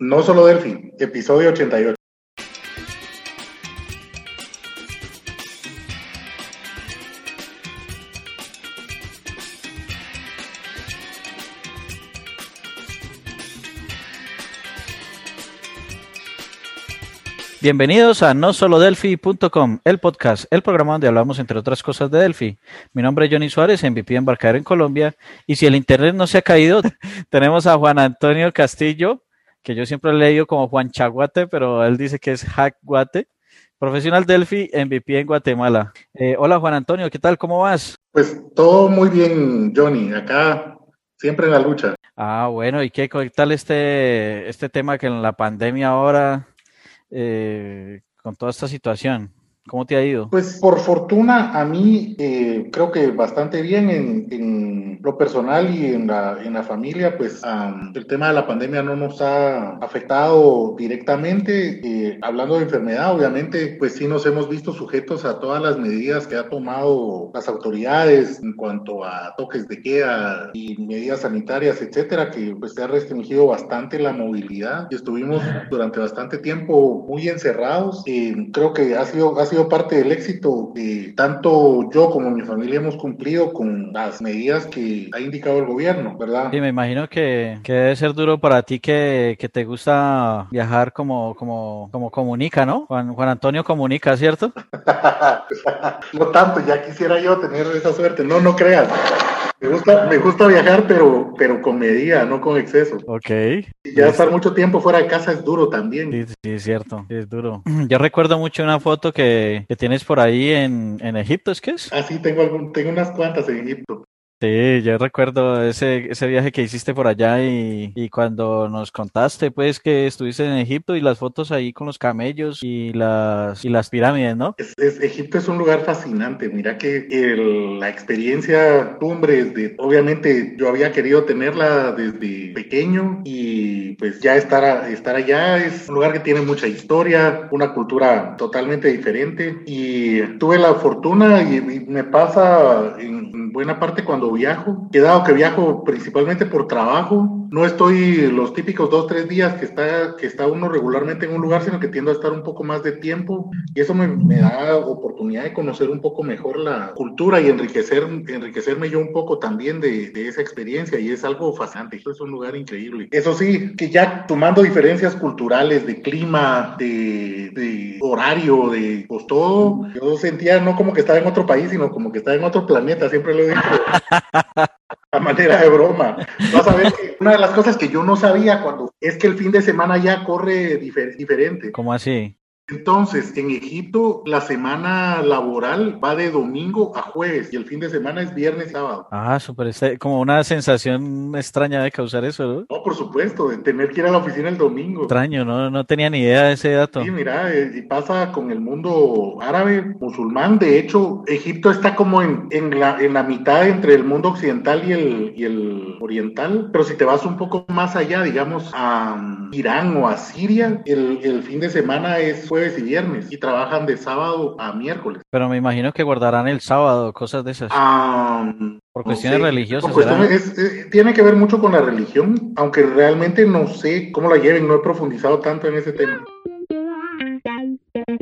No solo Delphi, episodio 88. Bienvenidos a no solo Delphi.com, el podcast, el programa donde hablamos entre otras cosas de Delphi. Mi nombre es Johnny Suárez, MVP embarcadero en Colombia, y si el internet no se ha caído, tenemos a Juan Antonio Castillo, que yo siempre he leído como Juan Chaguate, pero él dice que es Hack Guate, profesional Delphi, MVP en Guatemala. Eh, hola Juan Antonio, ¿qué tal? ¿Cómo vas? Pues todo muy bien, Johnny, acá siempre en la lucha. Ah, bueno, ¿y qué, qué tal este, este tema que en la pandemia ahora eh, con toda esta situación? ¿Cómo te ha ido? Pues por fortuna a mí eh, creo que bastante bien en, en, lo personal y en la, en la familia, pues um, el tema de la pandemia no nos ha afectado directamente. Eh, hablando de enfermedad, obviamente, pues sí nos hemos visto sujetos a todas las medidas que ha tomado las autoridades en cuanto a toques de queda y medidas sanitarias, etcétera, que pues se ha restringido bastante la movilidad y estuvimos durante bastante tiempo muy encerrados. Eh, creo que ha sido, ha sido sido parte del éxito. que tanto yo como mi familia hemos cumplido con las medidas que ha indicado el gobierno, ¿verdad? Sí, me imagino que, que debe ser duro para ti que, que, te gusta viajar como, como, como comunica, ¿no? Juan, Juan Antonio comunica, ¿cierto? no tanto, ya quisiera yo tener esa suerte. No, no creas. Me gusta, me gusta viajar, pero, pero con medida, no con exceso. Ok. Y ya estar mucho tiempo fuera de casa es duro también. Sí, sí, es cierto, es duro. Yo recuerdo mucho una foto que, que tienes por ahí en, en Egipto, ¿es que es? Ah, sí, tengo, algún, tengo unas cuantas en Egipto. Sí, yo recuerdo ese, ese viaje que hiciste por allá y, y, cuando nos contaste pues que estuviste en Egipto y las fotos ahí con los camellos y las, y las pirámides, ¿no? Es, es, Egipto es un lugar fascinante, mira que el, la experiencia cumbre, de, obviamente yo había querido tenerla desde pequeño y pues ya estar, estar allá es un lugar que tiene mucha historia, una cultura totalmente diferente y tuve la fortuna y, y me pasa en buena parte cuando viajo, he dado que viajo principalmente por trabajo, no estoy los típicos dos, tres días que está, que está uno regularmente en un lugar, sino que tiendo a estar un poco más de tiempo. Y eso me, me da oportunidad de conocer un poco mejor la cultura y enriquecer, enriquecerme yo un poco también de, de esa experiencia. Y es algo fascinante, es un lugar increíble. Eso sí, que ya tomando diferencias culturales, de clima, de, de horario, de pues todo, yo sentía no como que estaba en otro país, sino como que estaba en otro planeta, siempre lo he dicho. a manera de broma. Vas a ver que una de las cosas que yo no sabía cuando es que el fin de semana ya corre difer diferente. ¿Cómo así? Entonces, en Egipto la semana laboral va de domingo a jueves y el fin de semana es viernes y sábado. Ah, súper, como una sensación extraña de causar eso, ¿no? No, por supuesto, de tener que ir a la oficina el domingo. Extraño, no, no tenía ni idea de ese dato. Sí, mira, y pasa con el mundo árabe, musulmán. De hecho, Egipto está como en, en, la, en la mitad entre el mundo occidental y el, y el oriental. Pero si te vas un poco más allá, digamos, a Irán o a Siria, el, el fin de semana es jueves y viernes y trabajan de sábado a miércoles. Pero me imagino que guardarán el sábado, cosas de esas. Um, por cuestiones no sé, religiosas. Por cuestiones, es, es, tiene que ver mucho con la religión, aunque realmente no sé cómo la lleven, no he profundizado tanto en ese tema.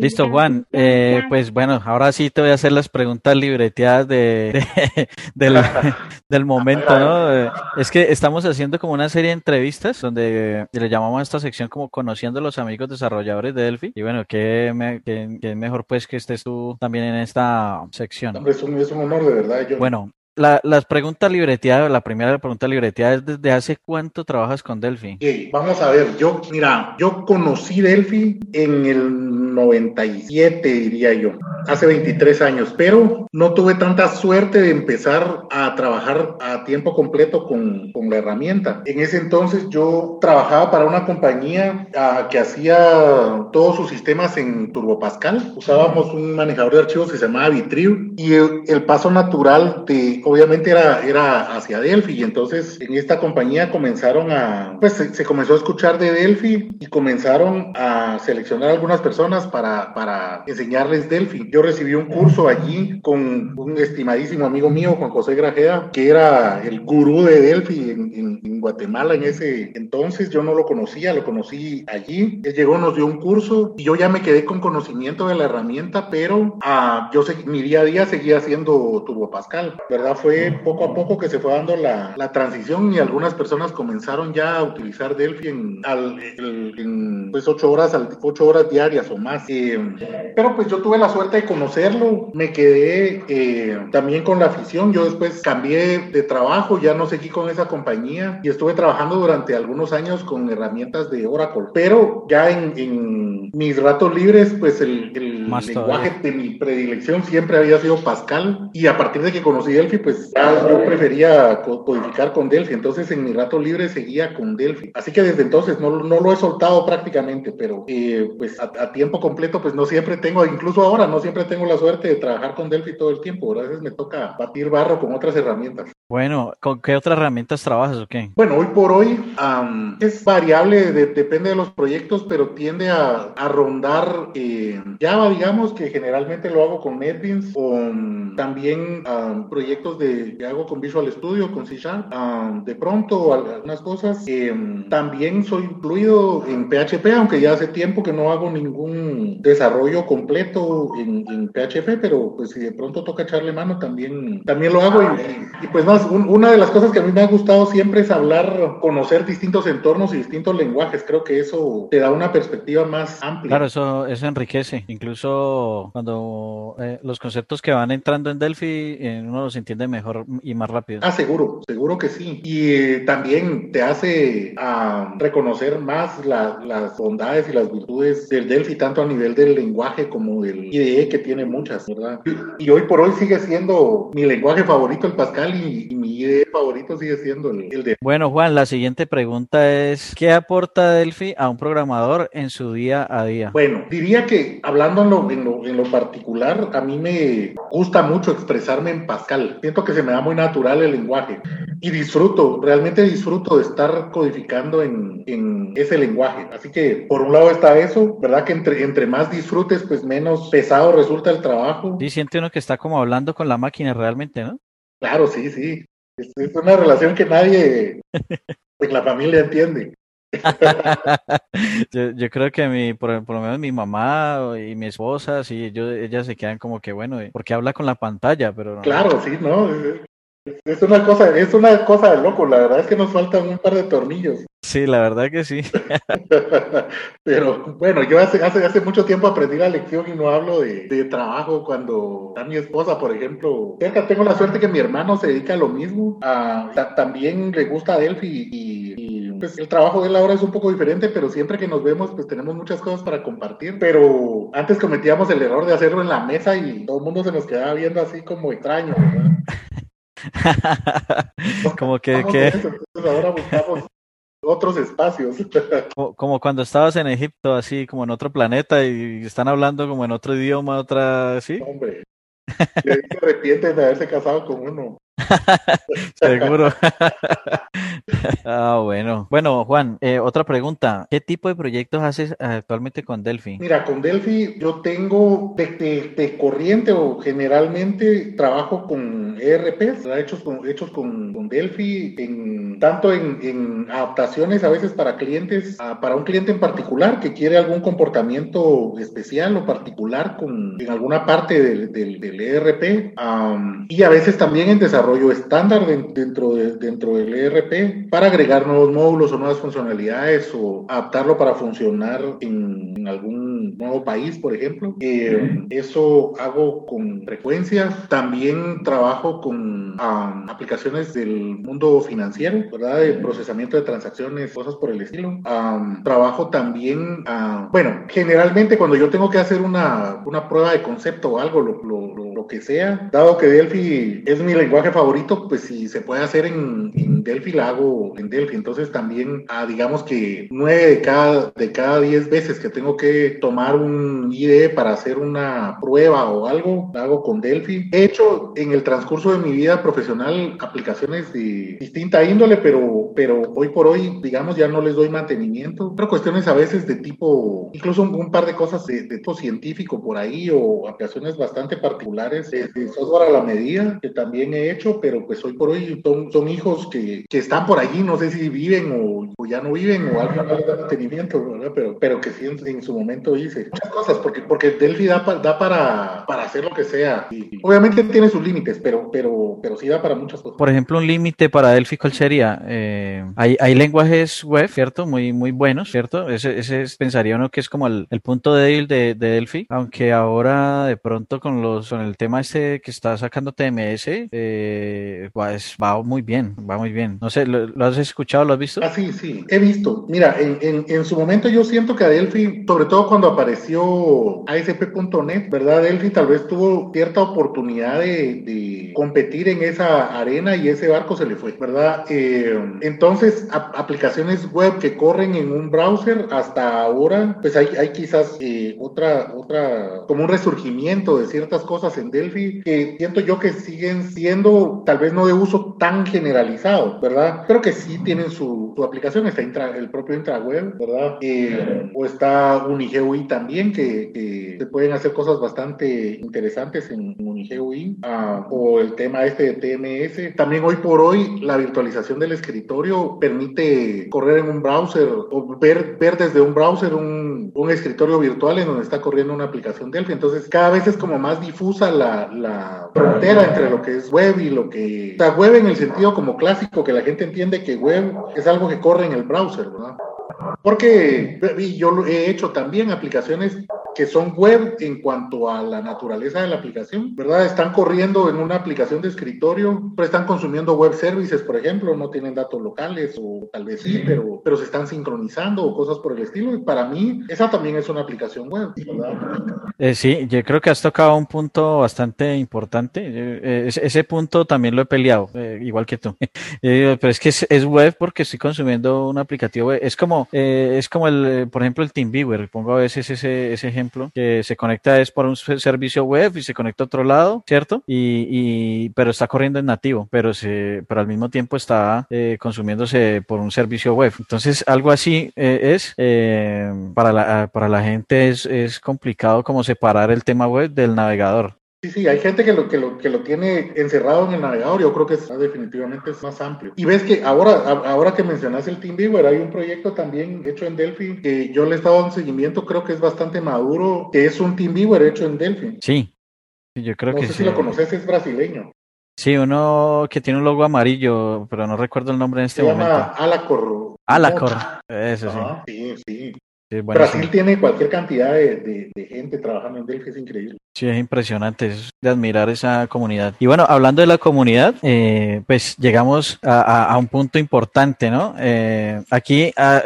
Listo, Juan. Eh, pues bueno, ahora sí te voy a hacer las preguntas libreteadas de, de del, del, momento, ¿no? Es que estamos haciendo como una serie de entrevistas donde le llamamos a esta sección como conociendo a los amigos desarrolladores de Delphi. Y bueno, qué, me, qué, qué mejor pues que estés tú también en esta sección. Hombre, es, un, es un honor, de verdad. Yo... Bueno, la, las preguntas libreteadas, la primera pregunta libreteada es desde hace cuánto trabajas con Delphi. Okay, vamos a ver, yo, mira, yo conocí Delphi en el 97, diría yo, hace 23 años, pero no tuve tanta suerte de empezar a trabajar a tiempo completo con, con la herramienta. En ese entonces yo trabajaba para una compañía uh, que hacía todos sus sistemas en Turbo Pascal. Usábamos un manejador de archivos que se llamaba Vitriu y el, el paso natural de obviamente era, era hacia Delphi y entonces en esta compañía comenzaron a, pues se, se, comenzó a escuchar de Delphi y comenzaron a seleccionar algunas personas para, para enseñarles Delphi. Yo recibí un curso allí con un estimadísimo amigo mío, Juan José Grajeda, que era el gurú de Delphi en, en, Guatemala en ese entonces. Yo no lo conocía, lo conocí allí. Él llegó, nos dio un curso y yo ya me quedé con conocimiento de la herramienta, pero uh, yo sé, mi día a día seguía haciendo Turbo Pascal, ¿verdad? Fue poco a poco que se fue dando la, la transición y algunas personas comenzaron ya a utilizar Delphi en, al, en pues ocho horas, ocho horas diarias o más. Eh, pero pues yo tuve la suerte de conocerlo, me quedé eh, también con la afición, yo después cambié de trabajo, ya no seguí con esa compañía y estuve trabajando durante algunos años con herramientas de Oracle, pero ya en, en mis ratos libres, pues el, el lenguaje de mi predilección siempre había sido Pascal y a partir de que conocí Delphi, pues ya yo prefería codificar con Delphi, entonces en mi rato libre seguía con Delphi. Así que desde entonces no, no lo he soltado prácticamente, pero eh, pues a, a, tiempo completo, pues no siempre tengo, incluso ahora no siempre tengo la suerte de trabajar con Delphi todo el tiempo, a veces me toca batir barro con otras herramientas. Bueno, ¿con qué otras herramientas trabajas o qué? Bueno, hoy por hoy um, es variable, de, depende de los proyectos, pero tiende a, a rondar eh, Java, digamos, que generalmente lo hago con NetBeans, um, también um, proyectos de, que hago con Visual Studio, con C Sharp, de pronto algunas cosas. Eh, también soy incluido en PHP, aunque ya hace tiempo que no hago ningún desarrollo completo en, en PHP, pero pues si de pronto toca echarle mano, también, también lo hago. Y, y pues no, un, una de las cosas que a mí me ha gustado siempre es hablar, conocer distintos entornos y distintos lenguajes. Creo que eso te da una perspectiva más amplia. Claro, eso, eso enriquece. Incluso cuando eh, los conceptos que van entrando en Delphi, eh, uno los entiende mejor y más rápido. Ah, seguro, seguro que sí. Y eh, también te hace uh, reconocer más la, las bondades y las virtudes del Delphi, tanto a nivel del lenguaje como del IDE, que tiene muchas, ¿verdad? Y, y hoy por hoy sigue siendo mi lenguaje favorito el Pascal y, y mi favorito sigue siendo el, el, de. Bueno, Juan, la siguiente pregunta es: ¿qué aporta Delphi a un programador en su día a día? Bueno, diría que hablando en lo, en lo, en lo particular, a mí me gusta mucho expresarme en Pascal. Siento que se me da muy natural el lenguaje y disfruto, realmente disfruto de estar codificando en, en ese lenguaje. Así que por un lado está eso, ¿verdad? Que entre, entre más disfrutes, pues menos pesado resulta el trabajo. Sí, siente uno que está como hablando con la máquina realmente, ¿no? Claro, sí, sí. Es, una relación que nadie en la familia entiende. yo, yo, creo que mi, por, por, lo menos mi mamá y mi esposa, sí, ellos, ellas se quedan como que, bueno, porque habla con la pantalla, pero no. Claro, sí, ¿no? Es una cosa, es una cosa de loco, la verdad es que nos faltan un par de tornillos. Sí, la verdad que sí. Pero bueno, yo hace, hace, hace mucho tiempo aprendí la lección y no hablo de, de trabajo cuando a mi esposa, por ejemplo, cerca tengo la suerte que mi hermano se dedica a lo mismo, a, también le gusta Delphi y, y pues el trabajo de él ahora es un poco diferente, pero siempre que nos vemos pues tenemos muchas cosas para compartir, pero antes cometíamos el error de hacerlo en la mesa y todo el mundo se nos quedaba viendo así como extraño, ¿verdad? como que, que... Entonces ahora buscamos otros espacios. Como, como, cuando estabas en Egipto, así como en otro planeta y están hablando como en otro idioma, otra, ¿sí? Hombre, se arrepienten de haberse casado con uno. Seguro. ah, bueno. Bueno, Juan, eh, otra pregunta. ¿Qué tipo de proyectos haces actualmente con Delphi? Mira, con Delphi yo tengo de, corriente o generalmente trabajo con ERPs, hechos con, hechos con, con Delphi, en, tanto en, adaptaciones a veces para clientes, a, para un cliente en particular que quiere algún comportamiento especial o particular con, en alguna parte del, del, ERP, um, y a veces también en desarrollo desarrollo estándar dentro, de, dentro del ERP para agregar nuevos módulos o nuevas funcionalidades o adaptarlo para funcionar en, en algún nuevo país, por ejemplo. Eh, eso hago con frecuencia. También trabajo con um, aplicaciones del mundo financiero, ¿verdad? De procesamiento de transacciones, cosas por el estilo. Um, trabajo también, uh, bueno, generalmente cuando yo tengo que hacer una, una prueba de concepto o algo, lo, lo, lo lo que sea. Dado que Delphi es mi lenguaje favorito, pues si se puede hacer en, en Delphi, la hago en Delphi. Entonces también, ah, digamos que nueve de cada, de cada diez veces que tengo que tomar un IDE para hacer una prueba o algo, hago con Delphi. He hecho en el transcurso de mi vida profesional aplicaciones de distinta índole, pero, pero hoy por hoy, digamos, ya no les doy mantenimiento. Pero cuestiones a veces de tipo, incluso un, par de cosas de, tipo científico por ahí o aplicaciones bastante particulares de, software a la medida que también he hecho, pero pues hoy por hoy son, son hijos que, que están por allí, no sé si viven o, o ya no viven o les da mantenimiento, ¿verdad? Pero, pero que sí en, su momento hice muchas cosas, porque, porque Delphi da, da para, para hacer lo que sea. Y, obviamente tiene sus límites, pero, pero, pero sí da para muchas cosas. Por ejemplo, un límite para Delphi, ¿cuál sería? Eh, hay, hay lenguajes web, ¿cierto? Muy, muy buenos, ¿cierto? Ese, ese pensaría uno que es como el, el punto débil de, de, Delphi, aunque ahora de pronto con los con el tema este que está sacando TMS, eh, va, va muy bien, va muy bien. No sé, ¿lo, ¿lo, has escuchado, lo has visto? Ah, sí, sí, he visto. Mira, en, en, en su momento yo siento que a Delphi, sobre todo cuando apareció ASP.NET, ¿verdad? Delphi tal vez tuvo cierta oportunidad de, de competir en esa arena y ese barco se le fue, ¿verdad? Eh, entonces, aplicaciones web que corren en un browser hasta ahora, pues hay, hay quizás eh, otra, otra, como un resurgimiento de ciertas cosas en Delphi que siento yo que siguen siendo tal vez no de uso tan generalizado, ¿verdad? Pero que sí tienen su, su aplicación, está intra, el propio intraweb, ¿verdad? Eh, o está UniGUI también, que, que, se pueden hacer cosas bastante interesantes en UniGUI, uh, o el tema este de TMS. También hoy por hoy la virtualización del escritorio permite correr en un browser o ver, ver desde un browser un, un escritorio virtual en donde está corriendo una aplicación Delphi. Entonces cada vez es como más difusa la, la frontera entre lo que es web y lo que... O sea, web en el sentido como clásico, que la gente entiende que web es algo que corre en el browser, ¿verdad? Porque yo he hecho también aplicaciones que son web en cuanto a la naturaleza de la aplicación, ¿verdad? Están corriendo en una aplicación de escritorio, pero están consumiendo web services, por ejemplo, no tienen datos locales o tal vez sí, pero, pero se están sincronizando o cosas por el estilo. Y para mí, esa también es una aplicación web, ¿verdad? Eh, sí, yo creo que has tocado un punto bastante importante. Eh, ese punto también lo he peleado, eh, igual que tú. pero es que es, es, web porque estoy consumiendo un aplicativo web. Es como, es como el, por ejemplo, el TeamViewer. Pongo a veces ese, ese ejemplo que se conecta es por un servicio web y se conecta a otro lado, ¿cierto? Y, y pero está corriendo en nativo, pero se, pero al mismo tiempo está eh, consumiéndose por un servicio web. Entonces, algo así eh, es eh, para la para la gente es, es complicado como separar el tema web del navegador. Sí, sí, hay gente que lo, que lo, que lo tiene encerrado en el navegador, yo creo que es, definitivamente es más amplio. Y ves que ahora, ahora que mencionas el TeamViewer, hay un proyecto también hecho en Delphi que yo le he estado dando seguimiento, creo que es bastante maduro, que es un TeamViewer hecho en Delphi. Sí, yo creo no que sé sí. si lo conoces, es brasileño. Sí, uno que tiene un logo amarillo, pero no recuerdo el nombre en este Se momento. llama Alacor. Alacor, eso sí. Sí, sí. Sí, Brasil tiene cualquier cantidad de, de, de, gente trabajando en Delphi, es increíble. Sí, es impresionante, es de admirar esa comunidad. Y bueno, hablando de la comunidad, eh, pues llegamos a, a, a, un punto importante, ¿no? Eh, aquí, a,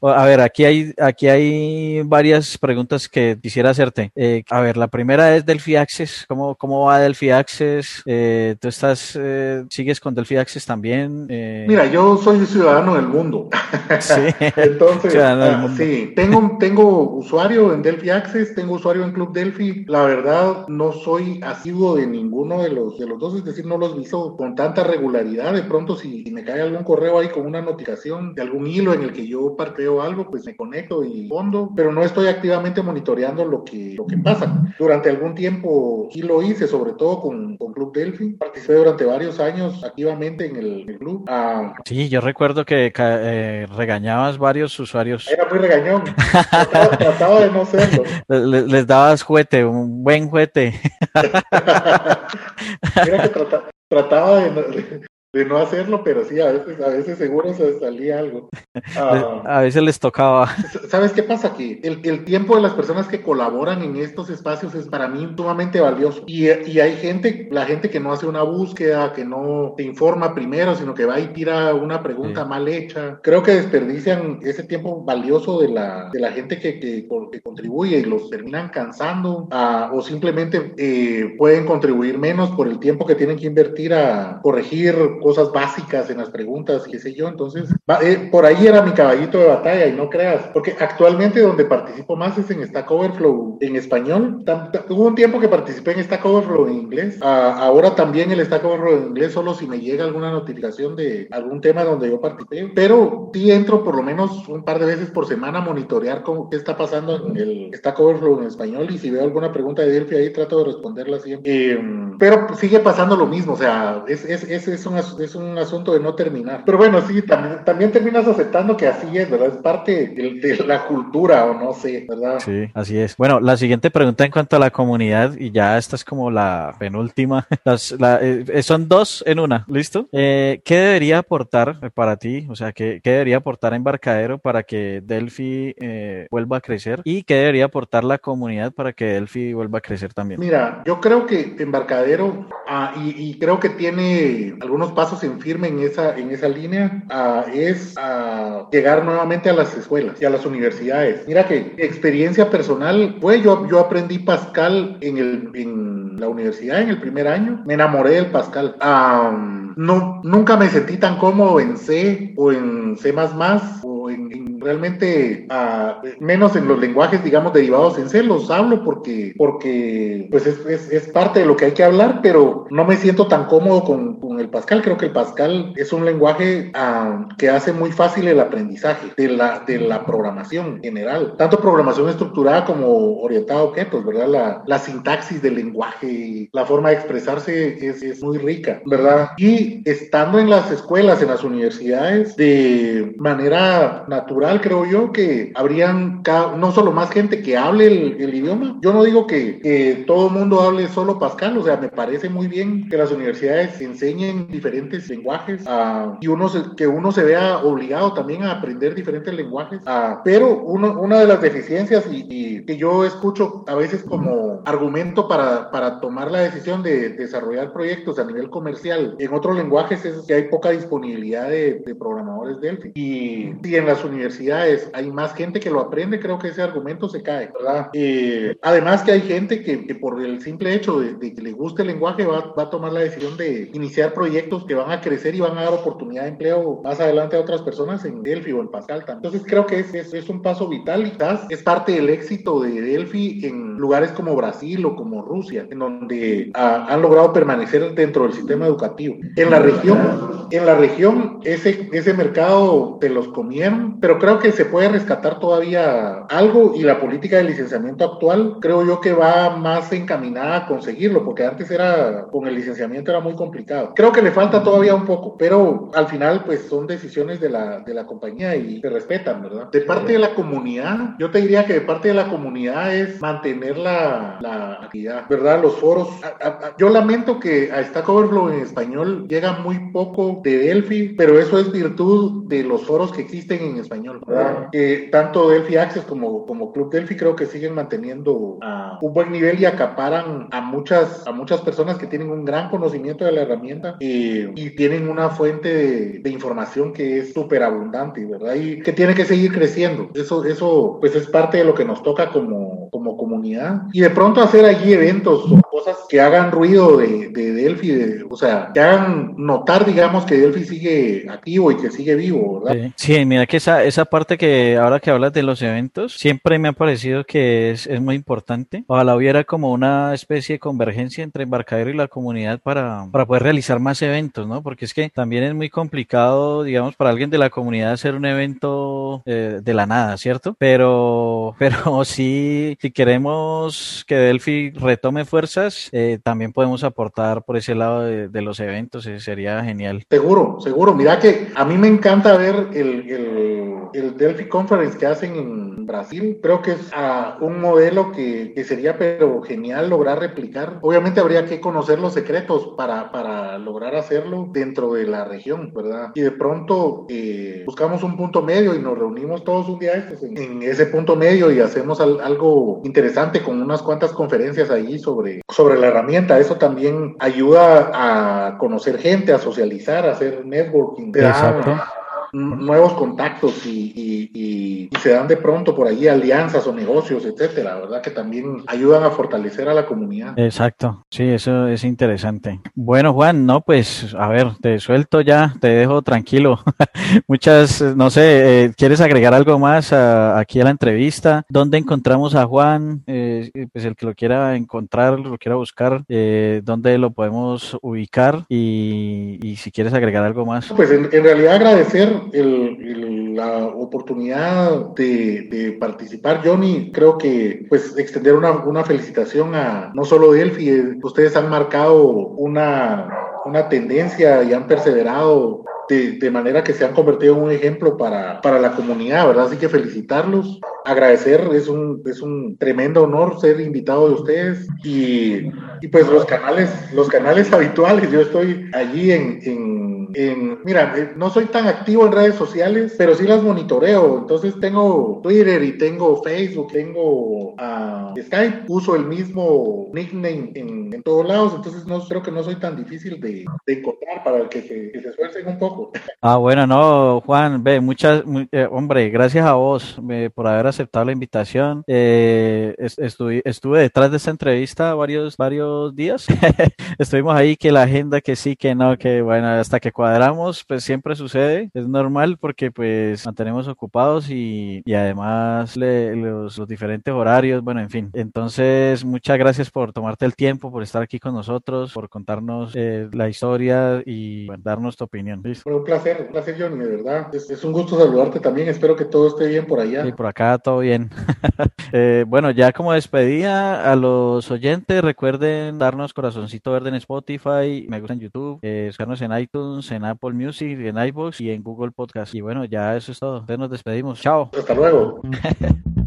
a, ver, aquí hay, aquí hay varias preguntas que quisiera hacerte. Eh, a ver, la primera es Delphi Access, ¿cómo, cómo va Delphi Access? Eh, ¿Tú estás, eh, sigues con Delphi Access también? Eh, Mira, yo soy ciudadano del mundo. Sí, Entonces, ciudadano del ah, mundo. sí, tengo, tengo usuario en Delphi Access, tengo usuario en Club Delphi. La verdad, no soy asiduo de ninguno de los, de los dos, es decir, no los viso con tanta regularidad. De pronto, si me cae algún correo ahí con una notificación de algún hilo en el que yo parteo algo, pues me conecto y fondo, pero no estoy activamente monitoreando lo que, lo que pasa. Durante algún tiempo sí lo hice, sobre todo con, con Club Delphi. Participé durante varios años activamente en el, club. Ah, Sí, yo recuerdo que eh, regañabas varios usuarios. era muy regañón. Trataba, trataba de no serlo. Les, les dabas juguete, un buen juguete. Trataba de, de no hacerlo, pero sí, a veces, a veces seguro se salía algo. Uh, a veces les tocaba. ¿Sabes qué pasa? Que el, el, tiempo de las personas que colaboran en estos espacios es para mí sumamente valioso. Y, y, hay gente, la gente que no hace una búsqueda, que no te informa primero, sino que va y tira una pregunta sí. mal hecha. Creo que desperdician ese tiempo valioso de la, de la gente que, que, que contribuye y los terminan cansando uh, o simplemente eh, pueden contribuir menos por el tiempo que tienen que invertir a corregir cosas básicas en las preguntas, qué sé yo. Entonces, eh, por ahí era mi caballito de batalla y no creas, porque actualmente donde participo más es en Stack Overflow en español. Hubo un tiempo que participé en Stack Overflow en inglés. Ahora también el Stack Overflow en inglés, solo si me llega alguna notificación de algún tema donde yo participé. Pero sí entro por lo menos un par de veces por semana a monitorear cómo, qué está pasando en el Stack Overflow en español y si veo alguna pregunta de Delphi ahí trato de responderla siempre. Eh, pero sigue pasando lo mismo, o sea, es, es, es, es, un, es un asunto de no terminar. Pero bueno, sí, también, también terminas aceptando que así es, ¿verdad? Es parte de, de, la cultura o no sé, ¿verdad? Sí, así es. Bueno, la siguiente pregunta en cuanto a la comunidad, y ya esta es como la penúltima, Las, la, eh, son dos en una, ¿listo? Eh, ¿Qué debería aportar para ti? O sea, ¿qué, qué debería aportar Embarcadero para que Delphi eh, vuelva a crecer? ¿Y qué debería aportar la comunidad para que Delphi vuelva a crecer también? Mira, yo creo que Embarcadero, ah, y, y, creo que tiene algunos pasos en firme en esa, en esa línea, ah, es ah, llegar nuevamente a las escuelas y a las universidades. Mira que experiencia personal, pues yo, yo aprendí Pascal en, el, en la universidad en el primer año, me enamoré del Pascal. no, nunca me sentí tan cómodo en C o en C++ o en, en realmente uh, menos en los lenguajes, digamos, derivados en C, los hablo porque, porque pues es, es, es, parte de lo que hay que hablar, pero no me siento tan cómodo con, con el Pascal. Creo que el Pascal es un lenguaje uh, que hace muy fácil el aprendizaje de la, de la programación en general, tanto programación estructurada como orientada a objetos, ¿verdad? La, la sintaxis del lenguaje la forma de expresarse es, es muy rica, ¿verdad? Y estando en las escuelas, en las universidades, de manera natural, creo yo que habrían no solo más gente que hable el, el idioma. Yo no digo que, que, todo el mundo hable solo Pascal, o sea, me parece muy bien que las universidades enseñen diferentes lenguajes uh, y uno se, que uno se vea obligado también a aprender diferentes lenguajes. Uh, pero uno, una de las deficiencias y, y, que yo escucho a veces como argumento para, para tomar la decisión de desarrollar proyectos a nivel comercial en otros lenguajes es que hay poca disponibilidad de, de programadores Delphi. Y, y en las universidades hay más gente que lo aprende, creo que ese argumento se cae, ¿verdad? Eh, además que hay gente que, que, por el simple hecho de, de, que le guste el lenguaje va, va, a tomar la decisión de iniciar proyectos que van a crecer y van a dar oportunidad de empleo más adelante a otras personas en Delphi o en Pascal también. Entonces creo que es, es, es un paso vital y quizás es parte del éxito de Delphi en lugares como Brasil o como Rusia, en donde ah, han logrado permanecer dentro del sistema educativo. En la región, en la región ese, ese mercado te los comieron, pero creo que se puede rescatar todavía algo y la política de licenciamiento actual creo yo que va más encaminada a conseguirlo, porque antes era con el licenciamiento era muy complicado. Creo que le falta todavía un poco, pero al final pues son decisiones de la, de la compañía y se respetan, ¿verdad? De parte de la comunidad, yo te diría que de parte de la comunidad es mantener la, la actividad, ¿verdad? Los foros. A, a, yo lamento que a Stack Overflow en español llega muy poco de Delphi, pero eso es virtud de los foros que existen en español, ¿verdad? Que tanto Delphi Access como, como Club Delphi creo que siguen manteniendo uh, un buen nivel y acaparan a muchas, a muchas personas que tienen un gran conocimiento de la herramienta y, y tienen una fuente de, de información que es súper abundante, ¿verdad? Y que tiene que seguir creciendo. Eso, eso pues es parte de lo que nos toca como, como comunidad. Y de pronto hacer allí eventos o cosas que hagan ruido de, de Delphi, de, o sea, que hagan notar, digamos, que Delphi sigue activo y que sigue vivo, ¿verdad? Sí, mira que esa, esa parte que ahora que hablas de los eventos, siempre me ha parecido que es, es muy importante. Ojalá hubiera como una especie de convergencia entre embarcadero y la comunidad para, para poder realizar más eventos, ¿no? Porque es que también es muy complicado, digamos, para alguien de la comunidad hacer un evento eh, de la nada, ¿cierto? Pero, pero sí, si queremos que Delphi retome fuerzas, eh, también podemos aportar, por ese lado de, los eventos, sería genial. Seguro, seguro. Mira que a mí me encanta ver el, el, el Delphi Conference que hacen en Brasil. Creo que es ah, un modelo que, sería pero genial lograr replicar. Obviamente habría que conocer los secretos para, para lograr hacerlo dentro de la región, ¿verdad? Y de pronto eh, buscamos un punto medio y nos reunimos todos un día en, en ese punto medio y hacemos algo interesante con unas cuantas conferencias ahí sobre, sobre la herramienta. Eso también ayuda a conocer gente, a socializar, a hacer networking. Exacto nuevos contactos y, y, se dan de pronto por ahí alianzas o negocios, etcétera, ¿verdad? Que también ayudan a fortalecer a la comunidad. Exacto, sí, eso es interesante. Bueno, Juan, no, pues a ver, te suelto ya, te dejo tranquilo. Muchas, no sé, eh, ¿quieres agregar algo más aquí a la entrevista? ¿Dónde encontramos a Juan? Eh, pues el que lo quiera encontrar, lo quiera buscar, eh, ¿dónde lo podemos ubicar? Y, si quieres agregar algo más. Pues en realidad agradecer el, la oportunidad de, participar, Johnny. Creo que pues extender una, una felicitación a no solo Delphi, eh, ustedes han marcado una, una tendencia y han perseverado de, de, manera que se han convertido en un ejemplo para, para la comunidad, ¿verdad? Así que felicitarlos, agradecer, es un, es un tremendo honor ser invitado de ustedes y, y pues los canales, los canales habituales, yo estoy allí en, en mira, eh, no soy tan activo en redes sociales, pero sí las monitoreo. Entonces tengo Twitter y tengo Facebook, tengo uh, Skype, uso el mismo nickname en, en, todos lados, entonces no creo que no soy tan difícil de, encontrar para que se, que se esfuercen un poco. Ah, bueno, no, Juan, ve, muchas, eh, hombre, gracias a vos por haber aceptado la invitación. Eh, estuve, estuve detrás de esta entrevista varios, varios días. Estuvimos ahí que la agenda que sí, que no, que bueno, hasta que cuadramos, pues siempre sucede, es normal porque pues mantenemos ocupados y, y además los, los, diferentes horarios, bueno, en fin. Entonces, muchas gracias por tomarte el tiempo, por estar aquí con nosotros, por contarnos eh, la historia y darnos tu opinión. un placer, un placer, Johnny, de verdad. Es, un gusto saludarte también, espero que todo esté bien por allá. Sí, por acá todo bien. eh, bueno, ya como despedida a los oyentes, recuerden darnos corazoncito verde en Spotify, me gusta en YouTube, eh, en iTunes, en Apple Music, en iVoox y en Google Podcast. Y bueno, ya eso es todo. Entonces nos despedimos. Chao. Hasta luego.